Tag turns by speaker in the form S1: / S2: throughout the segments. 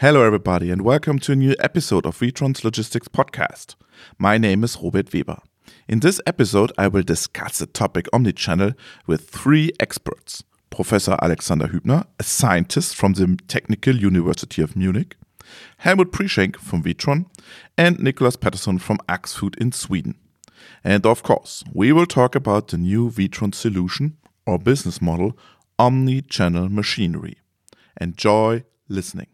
S1: Hello, everybody, and welcome to a new episode of Witron's Logistics Podcast. My name is Robert Weber. In this episode, I will discuss the topic omnichannel with three experts Professor Alexander Hübner, a scientist from the Technical University of Munich, Helmut Prieschenk from Witron, and Nicholas Pettersson from Axfood in Sweden. And of course, we will talk about the new Witron solution or business model, omni-channel machinery. Enjoy listening.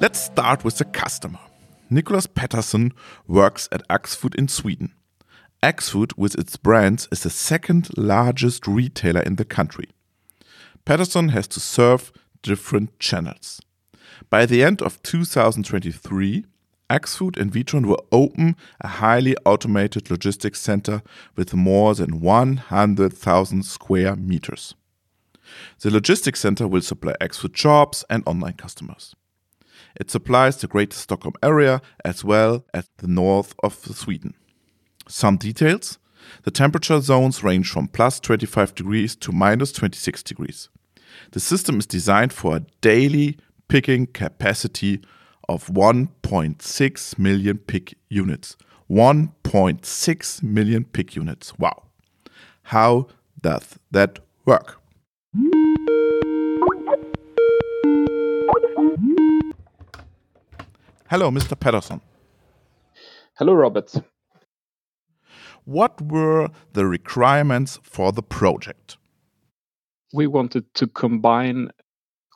S1: Let's start with the customer. Nicholas Pettersson works at Axfood in Sweden. Axfood, with its brands, is the second largest retailer in the country. Pettersson has to serve different channels. By the end of 2023, Axfood and Witron will open a highly automated logistics center with more than 100,000 square meters. The logistics center will supply Axfood shops and online customers. It supplies the greater Stockholm area as well as the north of Sweden. Some details the temperature zones range from plus 25 degrees to minus 26 degrees. The system is designed for a daily picking capacity of 1.6 million pick units. 1.6 million pick units. Wow. How does that work? Hello, Mr. Pettersson.
S2: Hello, Robert.
S1: What were the requirements for the project?
S2: We wanted to combine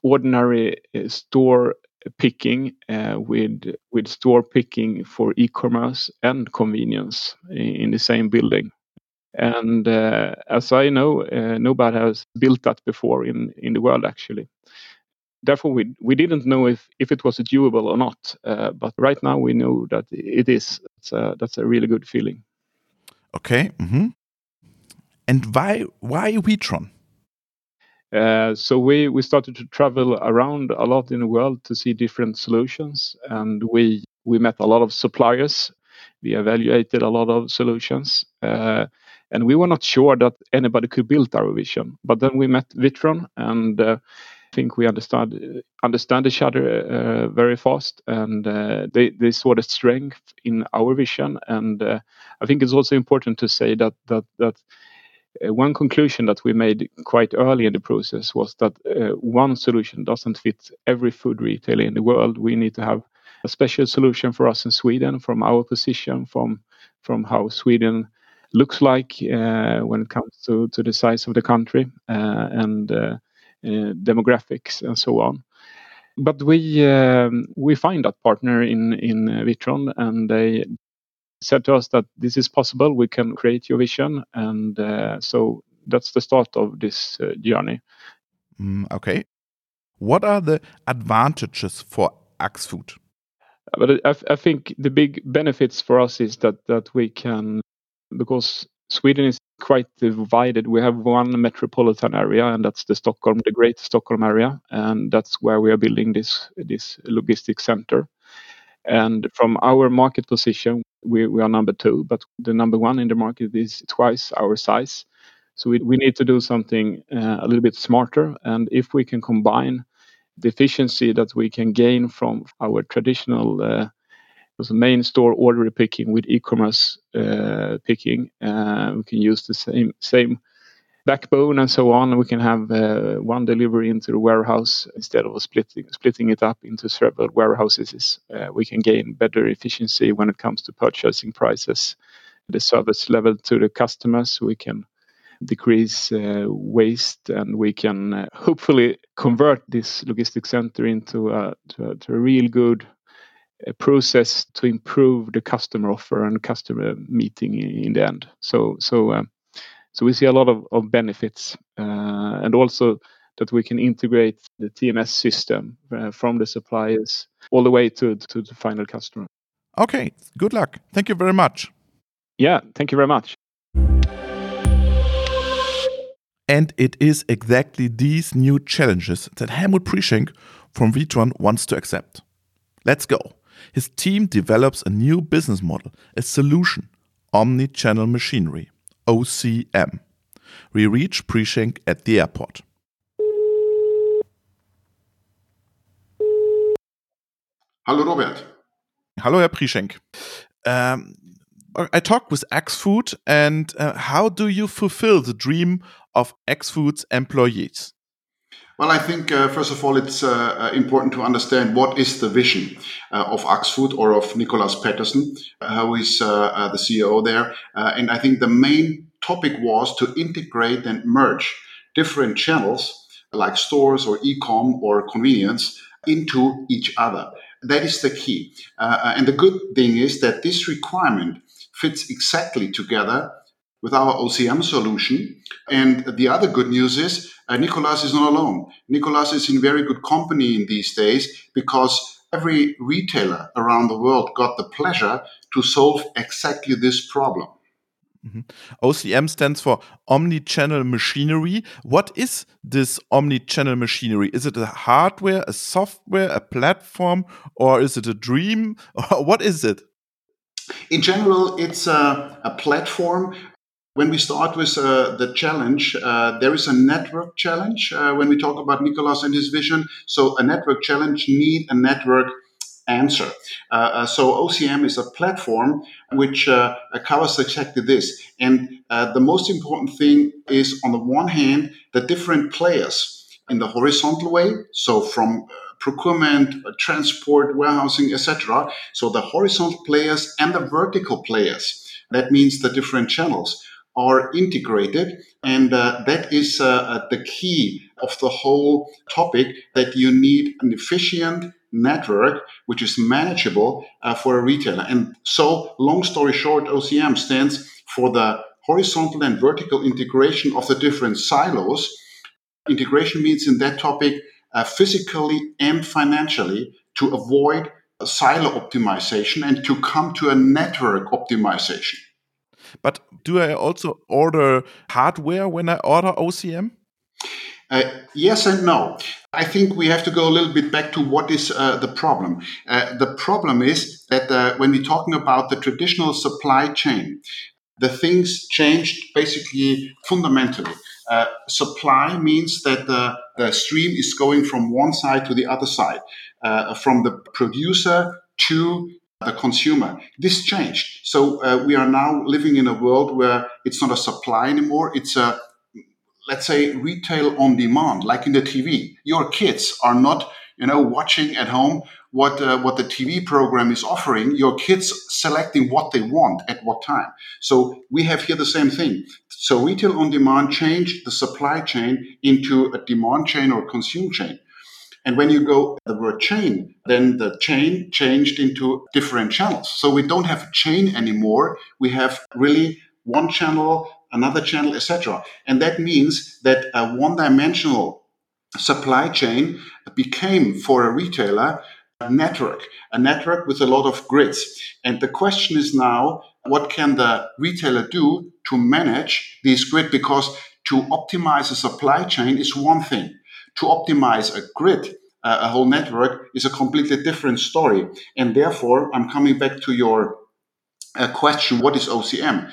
S2: ordinary uh, store picking uh, with with store picking for e-commerce and convenience in, the same building. And uh, as I know, uh, nobody has built that before in in the world actually therefore we we didn't know if if it was doable or not uh, but right now we know that it is it's a, that's a really good feeling
S1: okay mm -hmm. and why why Witron
S2: uh, so we we started to travel around a lot in the world to see different solutions and we we met a lot of suppliers we evaluated a lot of solutions uh, and we were not sure that anybody could build our vision but then we met Witron, and uh, think we understand understand each other uh, very fast, and uh, they they saw the strength in our vision. And uh, I think it's also important to say that that that one conclusion that we made quite early in the process was that uh, one solution doesn't fit every food retailer in the world. We need to have a special solution for us in Sweden, from our position, from from how Sweden looks like uh, when it comes to, to the size of the country uh, and uh, uh, demographics and so on. But we um, we find that partner in in Witron, and they said to us that this is possible. We can create your vision, and uh, so that's the start of this uh, journey.
S1: Mm, okay, what are the advantages for Axfood?
S2: But I, I think the big benefits for us is that that we can because Sweden is quite divided. We have one metropolitan area, and that's the Stockholm, the Great Stockholm area, and that's where we are building this this logistics center. And from our market position, we, we are number two, but the number one in the market is twice our size. So we, we need to do something uh, a little bit smarter. And if we can combine the efficiency that we can gain from our traditional uh, main store order picking with e-commerce uh, picking. Uh, we can use the same same backbone and so on. We can have uh, one delivery into the warehouse instead of splitting splitting it up into several warehouses. Uh, we can gain better efficiency when it comes to purchasing prices, the service level to the customers. We can decrease uh, waste and we can uh, hopefully convert this logistics center into a, to a, to a real good a process to improve the customer offer and customer meeting in the end. So so um, so we see a lot of, of benefits uh, and also that we can integrate the TMS system uh, from the suppliers all the way to to the final customer.
S1: Okay, good luck. Thank you very much.
S2: Yeah, thank you very much.
S1: And it is exactly these new challenges that Helmut Prieschenk from Witron wants to accept. Let's go. His team develops a new business model, a solution, Omni-Channel Machinery, OCM. We reach Prieschenk at the airport.
S3: Hello, Robert.
S1: Hello, Herr Prieschenk. Um, I talked with Axfood, and uh, how do you fulfill the dream of Axfood's employees?
S3: Well, I think uh, first of all, it's uh, uh important to understand what is the vision uh, of Axfood or of Nicolas Pettersson, uh, who is uh, the CEO there. and I think the main topic was to integrate and merge different channels like stores or e-com or convenience into each other. That is the key. and the good thing is that this requirement fits exactly together with our OCM solution. And the other good news is uh, Nicolas is not alone. Nicolas is in very good company in these days because every retailer around the world got the pleasure to solve exactly this problem.
S1: Mm-hmm. OCM stands for Omni-Channel Machinery. What is this Omni-Channel Machinery? Is it a hardware, a software, a platform, or is it a dream? what is it?
S3: In general, it's a, a platform when we start with uh, the challenge, uh, there is a network challenge uh, when we talk about Nicolas and his vision. So a network challenge need a network answer. Uh, uh, so OCM is a platform which uh, covers exactly this. And the most important thing is, on the one hand, the different players in the horizontal way. So from procurement, transport, warehousing, etc. So the horizontal players and the vertical players. That means the different channels are integrated. And uh, that is uh, uh, the key of the whole topic that you need an efficient network which is manageable uh, for a retailer. And so, long story short, OCM stands for the horizontal and vertical integration of the different silos. Integration means in that topic uh, physically and financially to avoid a silo optimization and to come to a network optimization.
S1: But do I also order hardware when I order OCM?
S3: Uh, yes and no. I think we have to go a little bit back to what is uh, the problem. Uh, the problem is that uh, when we're talking about the traditional supply chain, the things changed basically fundamentally. Uh, supply means that the, the, stream is going from one side to the other side, uh, from the producer to the consumer. This changed. So uh, we are now living in a world where it's not a supply anymore. It's a, let's say, retail on demand, like in the TV. Your kids are not, you know, watching at home what uh, what the TV program is offering. Your kids selecting what they want at what time. So we have here the same thing. So retail on demand changed the supply chain into a demand chain or consume chain. And when you go the word chain, then the chain changed into different channels. So we don't have a chain anymore. We have really one channel, another channel, etc. And that means that a one-dimensional supply chain became for a retailer a network, a network with a lot of grids. And the question is now, what can the retailer do to manage these grids? Because to optimize a supply chain is one thing to optimize a grid, uh, a whole network, is a completely different story. And therefore, I'm coming back to your uh, question what is OCM?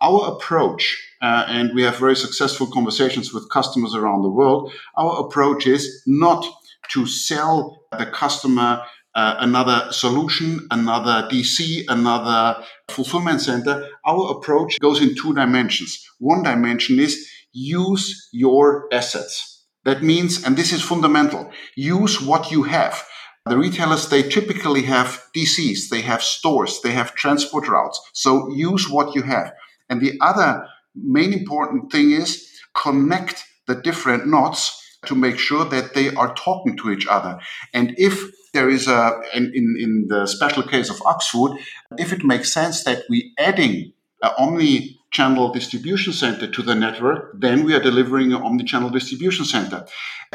S3: Our approach, uh, and we have very successful conversations with customers around the world, our approach is not to sell the customer uh, another solution, another DC, another fulfillment center. Our approach goes in two dimensions. One dimension is use your assets that means, and this is fundamental, use what you have. The retailers, they typically have DCs, they have stores, they have transport routes. So use what you have. And the other main important thing is connect the different knots to make sure that they are talking to each other. And if there is a, in, in, the special case of Axfood, if it makes sense that we adding uh, omni channel distribution center to the network, then we are delivering an omni-channel distribution center.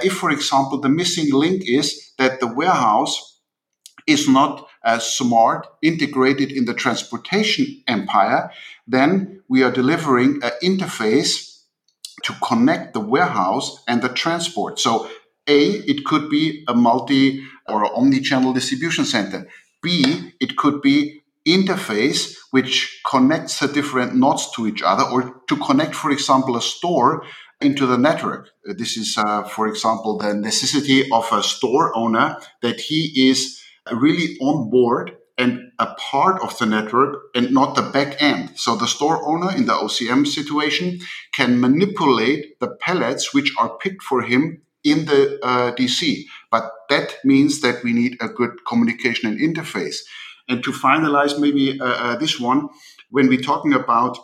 S3: If, for example, the missing link is that the warehouse is not as smart, integrated in the transportation empire, then we are delivering an interface to connect the warehouse and the transport. So, A, it could be a multi or omni channel distribution center. B, it could be interface which connects the different nodes to each other or to connect, for example, a store into the network. This is, uh, for example, the necessity of a store owner that he is really on board and a part of the network and not the back end. So the store owner in the OCM situation can manipulate the pallets which are picked for him in the uh, DC. But that means that we need a good communication and interface. And to finalize maybe uh, uh, this one, when we're talking about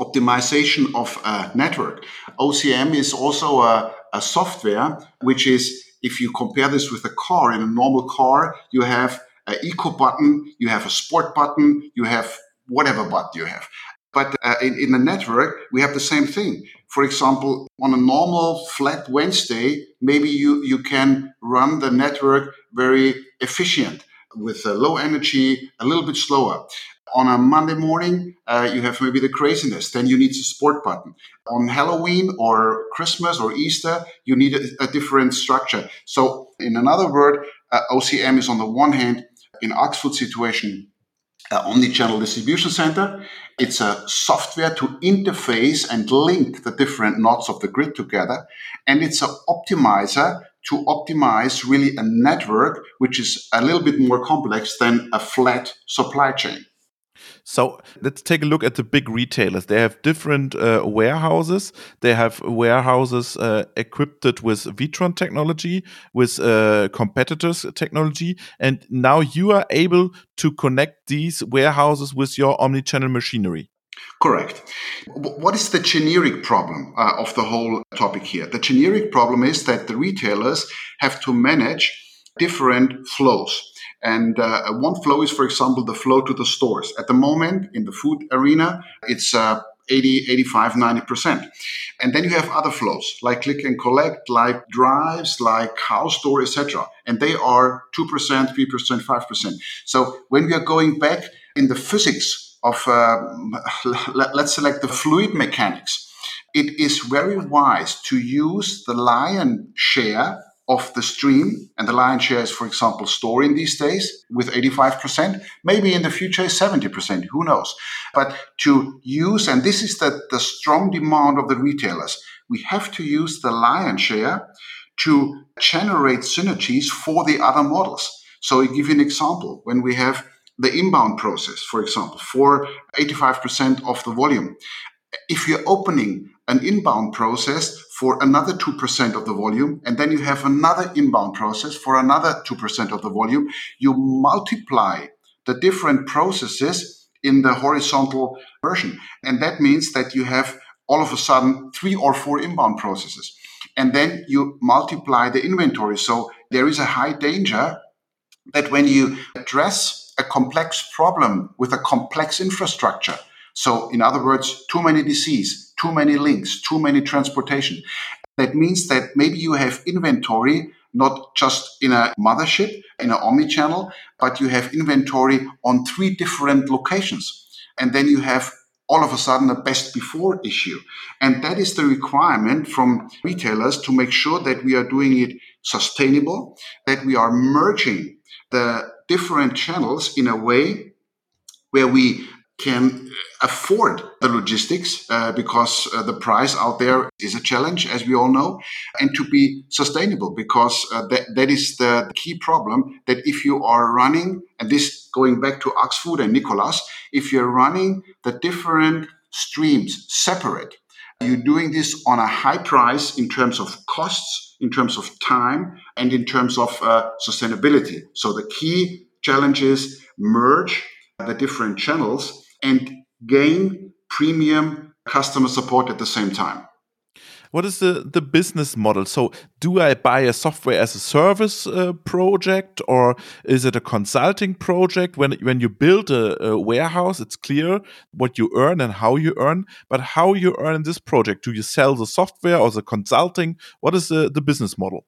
S3: optimization of a network, OCM is also a, a software which is, if you compare this with a car, in a normal car, you have an eco button, you have a sport button, you have whatever button you have. But uh, in, in the network, we have the same thing. For example, on a normal flat Wednesday, maybe you, you can run the network very efficient with a low energy, a little bit slower. On a Monday morning, uh, you have maybe the craziness. Then you need a support button. On Halloween or Christmas or Easter, you need a, a different structure. So, in another word, uh, OCM is on the one hand, in Axfood situation, uh, omni-channel distribution center. It's a software to interface and link the different nodes of the grid together. And it's an optimizer to optimize really a network, which is a little bit more complex than a flat supply chain.
S1: So let's take a look at the big retailers. They have different uh, warehouses. They have warehouses uh, equipped with Witron technology, with uh, competitors technology, and now you are able to connect these warehouses with your omni-channel machinery.
S3: Correct. What is the generic problem uh, of the whole topic here? The generic problem is that the retailers have to manage different flows. And uh, one flow is, for example, the flow to the stores. At the moment, in the food arena, it's uh, 80, 85, 90%. And then you have other flows like click and collect, like drives, like house store, etc. And they are 2%, 3%, 5%. So when we are going back in the physics of, uh, let's select the fluid mechanics, it is very wise to use the lion share of the stream, and the lion share is, for example, storing these days with 85%, maybe in the future 70%, who knows? But to use, and this is the, the strong demand of the retailers, we have to use the lion share to generate synergies for the other models. So I give you an example. When we have the inbound process, for example, for 85% of the volume, if you're opening an inbound process for another 2% of the volume, and then you have another inbound process for another 2% of the volume, you multiply the different processes in the horizontal version. And that means that you have all of a sudden three or four inbound processes. And then you multiply the inventory. So there is a high danger that when you address a complex problem with a complex infrastructure, so in other words, too many DCs, too many links, too many transportation. That means that maybe you have inventory not just in a mothership, in an omni-channel, but you have inventory on three different locations. And then you have all of a sudden a best before issue. And that is the requirement from retailers to make sure that we are doing it sustainable, that we are merging the different channels in a way where we can afford the logistics uh, because uh, the price out there is a challenge, as we all know, and to be sustainable because uh, that, that is the key problem that if you are running, and this going back to Axfood and Nicolas, if you're running the different streams separate, you're doing this on a high price in terms of costs, in terms of time, and in terms of uh, sustainability. So the key challenge is merge the different channels and gain premium customer support at the same time.
S1: What is the, the business model? So, do I buy a software as a service uh, project, or is it a consulting project? When when you build a, a, warehouse, it's clear what you earn and how you earn. But how you earn in this project? Do you sell the software or the consulting? What is the, the business model?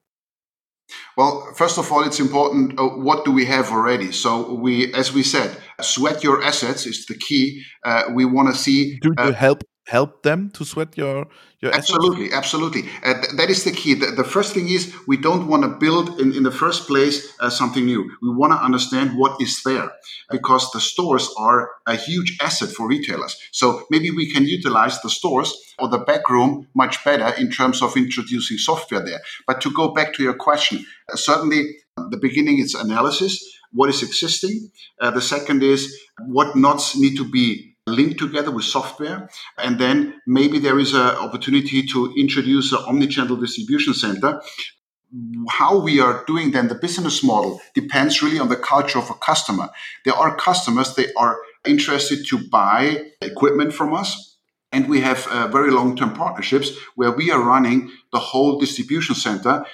S3: Well, first of all, it's important. Uh, what do we have already? So we, as we said, sweat your assets is the key. Uh, we want to see.
S1: Do
S3: you
S1: help help them to sweat your your
S3: absolutely absolutely. Uh, th- that is the key. The, the, first thing is we don't want to build in, in the first place uh, something new. We want to understand what is there because the stores are a huge asset for retailers. So maybe we can utilize the stores or the back room much better in terms of introducing software there. But to go back to your question uh, certainly the beginning is analysis what is existing. Uh, the second is what knots need to be linked together with software. And then maybe there is an opportunity to introduce an omni-channel distribution center. How we are doing then the business model depends really on the culture of a customer. There are customers, they are interested to buy equipment from us. And we have uh, very long term partnerships where we are running the whole distribution center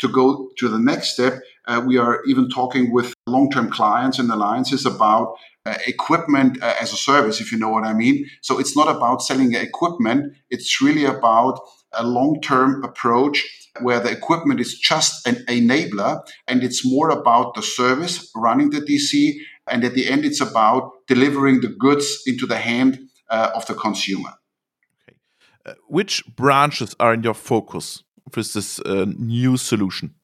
S3: to go to the next step. Uh, we are even talking with long term clients and alliances about uh, equipment uh, as a service, if you know what I mean. So it's not about selling equipment, it's really about a long term approach where the equipment is just an enabler and it's more about the service running the DC. And at the end, it's about delivering the goods into the hand uh, of the consumer.
S1: Okay. Uh, which branches are in your focus with this uh, new solution?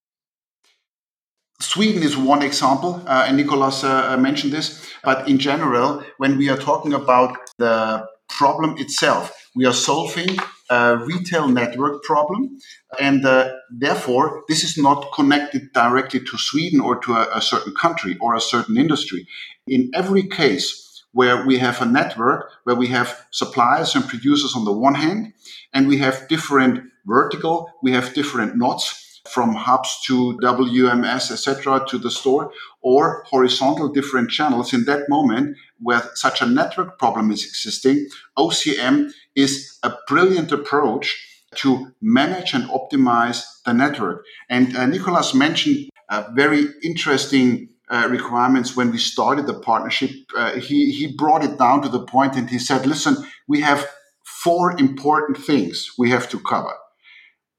S3: Sweden is one example, uh, and Nicolas uh, uh, mentioned this. But in general, when we are talking about the problem itself, we are solving a retail network problem. And uh, therefore, this is not connected directly to Sweden or to a, a certain country or a certain industry. In every case, where we have a network where we have suppliers and producers on the one hand, and we have different vertical, we have different knots from hubs to WMS, etc., to the store, or horizontal different channels. In that moment, where such a network problem is existing, OCM is a brilliant approach to manage and optimize the network. And uh, Nicolas mentioned a very interesting uh, requirements when we started the partnership. Uh, he, he brought it down to the point and he said, listen, we have four important things we have to cover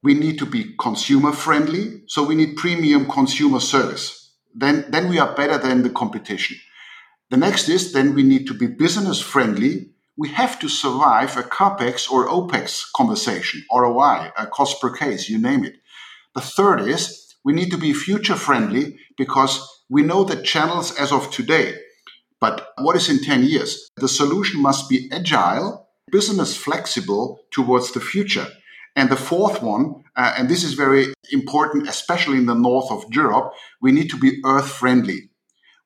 S3: we need to be consumer friendly. So we need premium consumer service. Then, then we are better than the competition. The next is then we need to be business friendly. We have to survive a CAPEX or OPEX conversation, ROI, a cost per case, you name it. The third is we need to be future friendly because we know the channels as of today. But what is in 10 years? The solution must be agile, business flexible towards the future. And the fourth one, uh, and this is very important, especially in the north of Europe, we need to be earth friendly.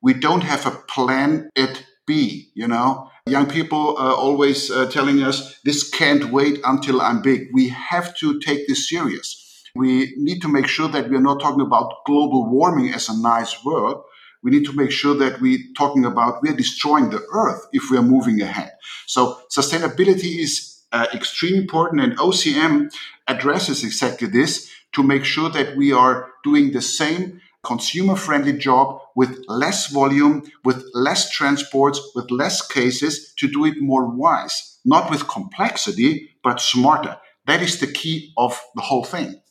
S3: We don't have a plan it B, you know. Young people uh, always uh, telling us this can't wait until I'm big. We have to take this serious. We need to make sure that we're not talking about global warming as a nice word. We need to make sure that we're talking about we're destroying the earth if we're moving ahead. So sustainability is uh, extremely important, and OCM addresses exactly this to make sure that we are doing the same consumer friendly job with less volume, with less transports, with less cases to do it more wise, not with complexity, but smarter. That is the key of the whole thing.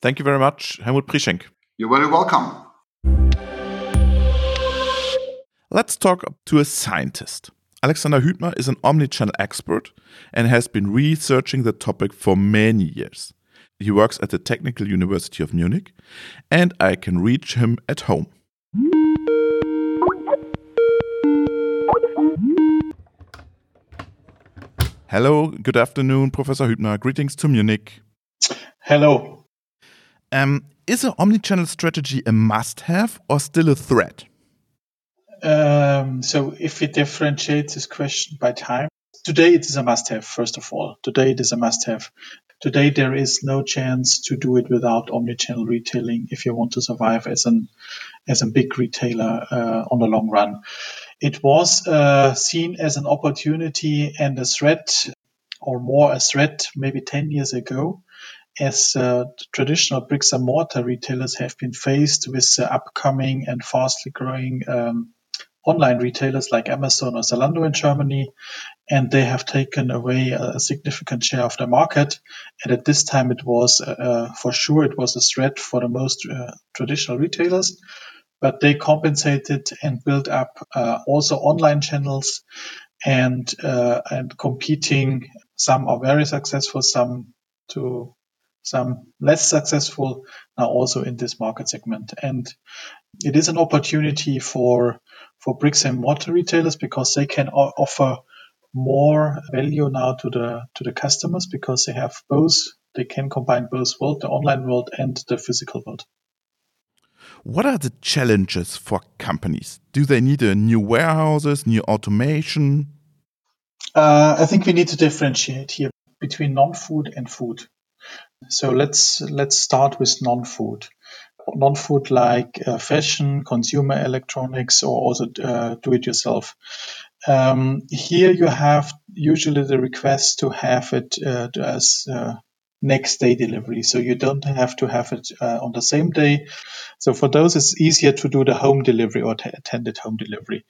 S1: Thank you very much, Helmut Prieschenk.
S3: You're very welcome.
S1: Let's talk to a scientist. Alexander Hübner is an omnichannel expert and has been researching the topic for many years. He works at the Technical University of Munich, and I can reach him at home. Hello, good afternoon, Professor Hübner. Greetings to Munich.
S4: Hello.
S1: Um, is an omnichannel strategy a must have or still a threat?
S4: Um, so if we differentiate this question by time, today it is a must-have. First of all, today it is a must-have. Today there is no chance to do it without omnichannel retailing if you want to survive as an as a big retailer uh, on the long run. It was uh, seen as an opportunity and a threat, or more a threat, maybe 10 years ago, as uh, traditional bricks and mortar retailers have been faced with the upcoming and fastly growing um, online retailers like Amazon or Zalando in Germany, and they have taken away a significant share of the market. And at this time, it was uh, for sure it was a threat for the most uh, traditional retailers. but they compensated and built up uh, also online channels and uh, and competing. Some are very successful, some to some less successful now also in this market segment. And it is an opportunity for for bricks and mortar retailers because they can offer more value now to the to the customers because they have both they can combine both world the online world and the physical world.
S1: What are the challenges for companies? Do they need a new warehouses new automation?
S4: Uh, i think we need to differentiate here between non-food and food. So let's let's start with non-food non-food like uh, fashion consumer electronics or also uh, do it yourself um, here you have usually the request to have it uh, as uh, next day delivery. So you don't have to have it uh, on the same day. So for those, it's easier to do the home delivery or t- attended home delivery.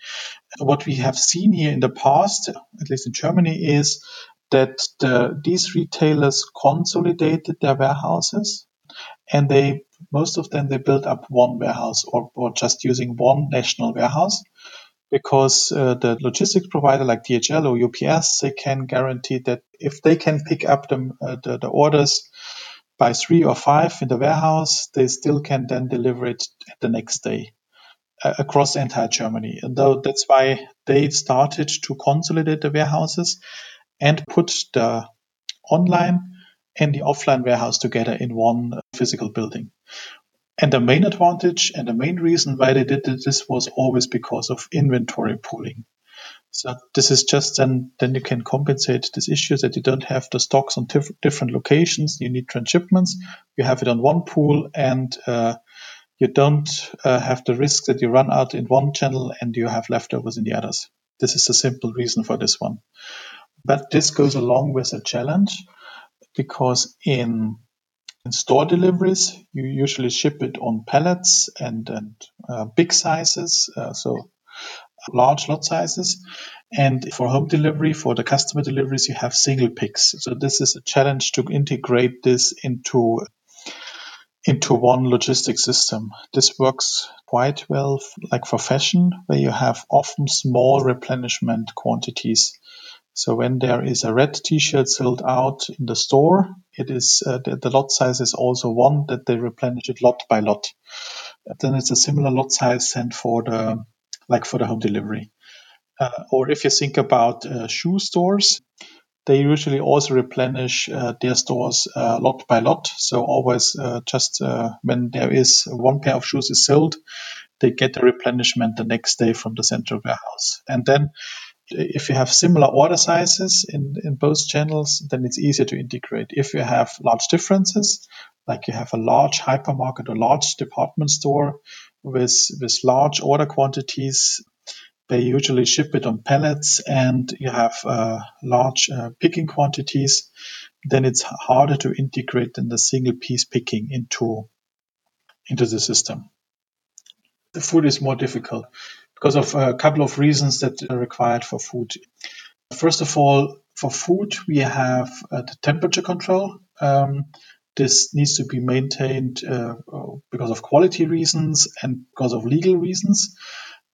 S4: What we have seen here in the past, at least in Germany, is that the, these retailers consolidated their warehouses and they most of them they built up one warehouse or, or just using one national warehouse because uh, the logistics provider like DHL or UPS, they can guarantee that if they can pick up the, uh, the, the, orders by three or five in the warehouse, they still can then deliver it the next day uh, across entire Germany. And though that's why they started to consolidate the warehouses and put the online and the offline warehouse together in one physical building. And the main advantage and the main reason why they did this was always because of inventory pooling. So this is just then then you can compensate this issue that you don't have the stocks on tif- different locations. You need transshipments. You have it on one pool, and uh, you don't uh, have the risk that you run out in one channel and you have leftovers in the others. This is the simple reason for this one. But this goes along with a challenge because in in store deliveries, you usually ship it on pallets and, and uh, big sizes, uh, so large lot sizes. And for home delivery, for the customer deliveries, you have single picks. So this is a challenge to integrate this into into one logistics system. This works quite well, like for fashion, where you have often small replenishment quantities. So when there is a red T-shirt sold out in the store, it is uh, the, the, lot size is also one that they replenish it lot by lot. then it's a similar lot size sent for the like for the home delivery. Uh, or if you think about uh, shoe stores, they usually also replenish uh, their stores uh, lot by lot. So always uh, just when there is one pair of shoes is sold, they get the replenishment the next day from the central warehouse. And then if you have similar order sizes in, in both channels, then it's easier to integrate. If you have large differences, like you have a large hypermarket or large department store with, with large order quantities, they usually ship it on pallets and you have uh, large uh, picking quantities, then it's harder to integrate than the single piece picking into, into the system. The food is more difficult because of a couple of reasons that are required for food. First of all, for food, we have uh, the temperature control. Um, this needs to be maintained uh, because of quality reasons and because of legal reasons.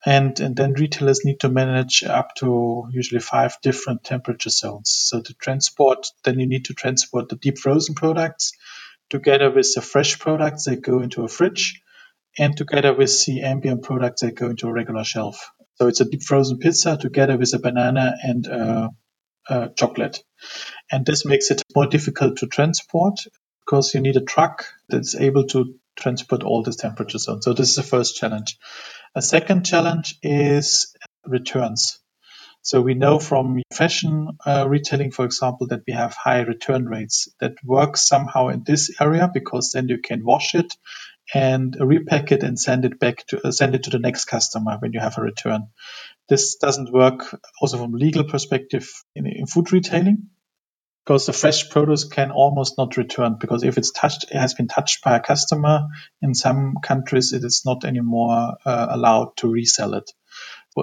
S4: And, and then retailers need to manage up to usually five different temperature zones. So to transport, then you need to transport the deep frozen products together with the fresh products that go into a fridge and together with the ambient products that go into a regular shelf. So it's a deep frozen pizza together with a banana and a, a chocolate. And this makes it more difficult to transport because you need a truck that's able to transport all these temperature zones. So this is the first challenge. A second challenge is returns. So we know from fashion uh, retailing, for example, that we have high return rates that work somehow in this area because then you can wash it and repack it and send it back to uh, send it to the next customer when you have a return. This doesn't work also from legal perspective in, in food retailing because the fresh produce can almost not return because if it's touched, it has been touched by a customer. In some countries, it is not anymore uh, allowed to resell it.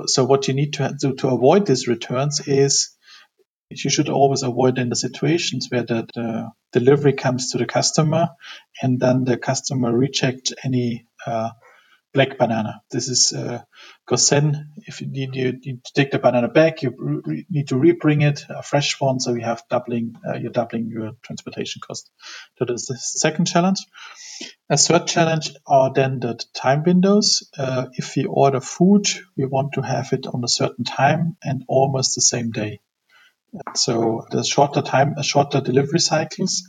S4: So what you need to do to avoid these returns is you should always avoid in the situations where the, the delivery comes to the customer and then the customer reject any uh, black banana. This is because uh, then if you need, you need to take the banana back, you re- need to rebring it a fresh one, so you have doubling uh, you're doubling your transportation cost. So That is the second challenge. A third challenge are then the time windows. Uh, if we order food, we want to have it on a certain time and almost the same day. So the shorter time, shorter delivery cycles,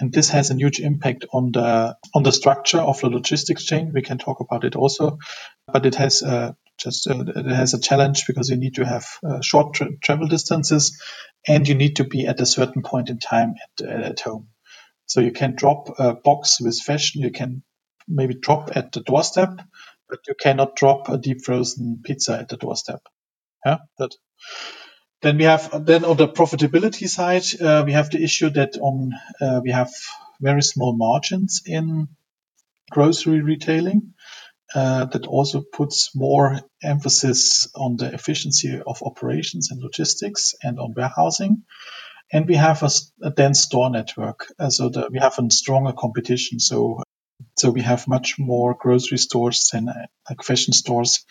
S4: and this has a huge impact on the on the structure of the logistics chain. We can talk about it also, but it has uh, just uh, it has a challenge because you need to have uh, short tra- travel distances, and you need to be at a certain point in time at, at home. So you can drop a box with fashion. You can maybe drop at the doorstep, but you cannot drop a deep frozen pizza at the doorstep. Yeah, that then we have then on the profitability side, uh, we have the issue that on uh, we have very small margins in grocery retailing. Uh, that also puts more emphasis on the efficiency of operations and logistics and on warehousing. And we have a, dense store network, so we have a stronger competition. So so we have much more grocery stores than like fashion stores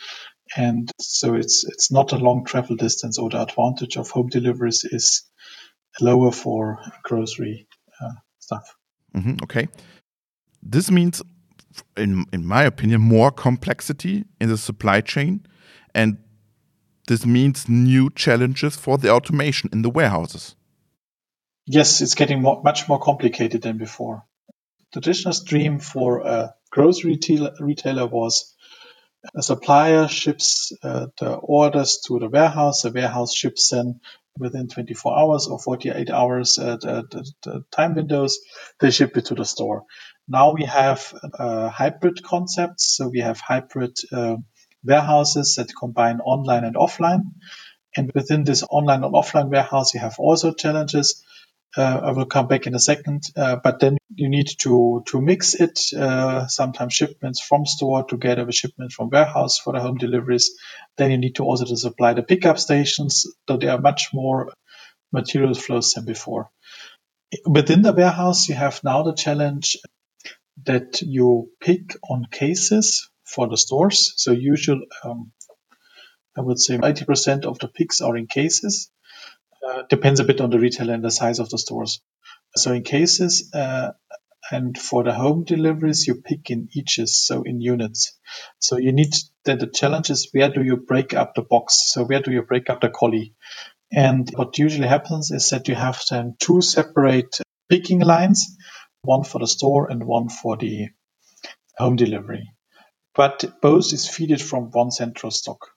S4: and so it's it's not a long travel distance or the advantage of home deliveries is lower for grocery uh, stuff.
S1: Mm-hmm, okay. This means in in my opinion more complexity in the supply chain and this means new challenges for the automation in the warehouses.
S4: Yes it's getting more, much more complicated than before. The traditional stream for a grocery retailer was a supplier ships uh, the orders to the warehouse. The warehouse ships them within 24 hours or 48 hours at, time windows. They ship it to the store. Now we have uh, hybrid concepts. So we have hybrid uh, warehouses that combine online and offline. And within this online and offline warehouse, you have also challenges. Uh, I will come back in a second, uh, but then you need to to mix it. Uh, sometimes shipments from store together with shipments from warehouse for the home deliveries. Then you need to also to supply the pickup stations, so there are much more material flows than before. Within the warehouse, you have now the challenge that you pick on cases for the stores. So usual, um, I would say 80% of the picks are in cases. Uh, depends a bit on the retailer and the size of the stores. So in cases, uh, and for the home deliveries, you pick in eaches, so in units. So you need that the challenge is where do you break up the box? So where do you break up the colli? And what usually happens is that you have then two separate picking lines, one for the store and one for the home delivery. But both is fed from one central stock.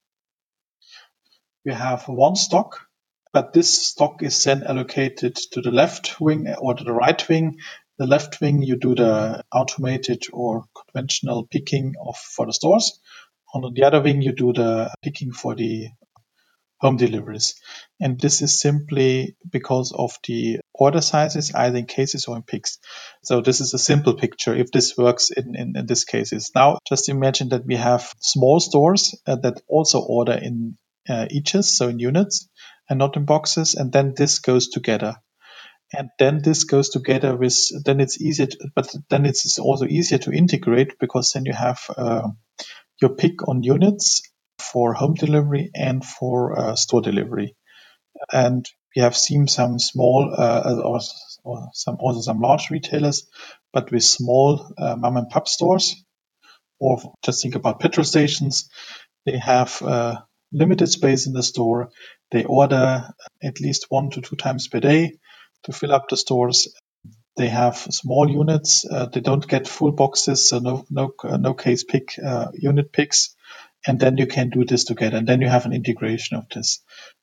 S4: We have one stock but this stock is then allocated to the left wing or to the right wing. The left wing, you do the automated or conventional picking of for the stores. On the other wing, you do the picking for the home deliveries. And this is simply because of the order sizes, either in cases or in picks. So this is a simple picture if this works in, in, in this cases. Now, just imagine that we have small stores uh, that also order in uh, eaches, so in units and not in boxes. And then this goes together. And then this goes together with, then it's easier, to, but then it's also easier to integrate because then you have uh, your pick on units for home delivery and for uh, store delivery. And we have seen some small uh, or, or, some also some large retailers, but with small uh, mom and pop stores, or just think about petrol stations. They have uh, limited space in the store. They order at least one to two times per day to fill up the stores. They have small units. Uh, they don't get full boxes, so no no uh, no case pick uh, unit picks, and then you can do this together, and then you have an integration of this.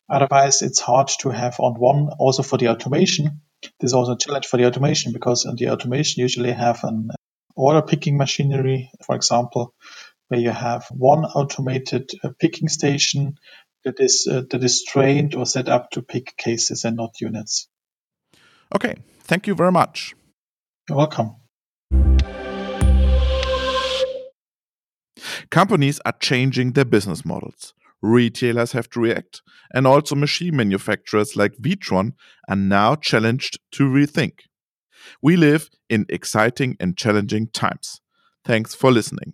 S4: Otherwise, it's hard to have on one. Also for the automation, there's also a challenge for the automation because the automation usually have an order picking machinery, for example, where you have one automated uh, picking station that is uh, that is trained or set up to pick cases and not units.
S1: Okay, thank you very much.
S4: You're welcome.
S1: Companies are changing their business models. Retailers have to react, and also machine manufacturers like Witron are now challenged to rethink. We live in exciting and challenging times. Thanks for listening.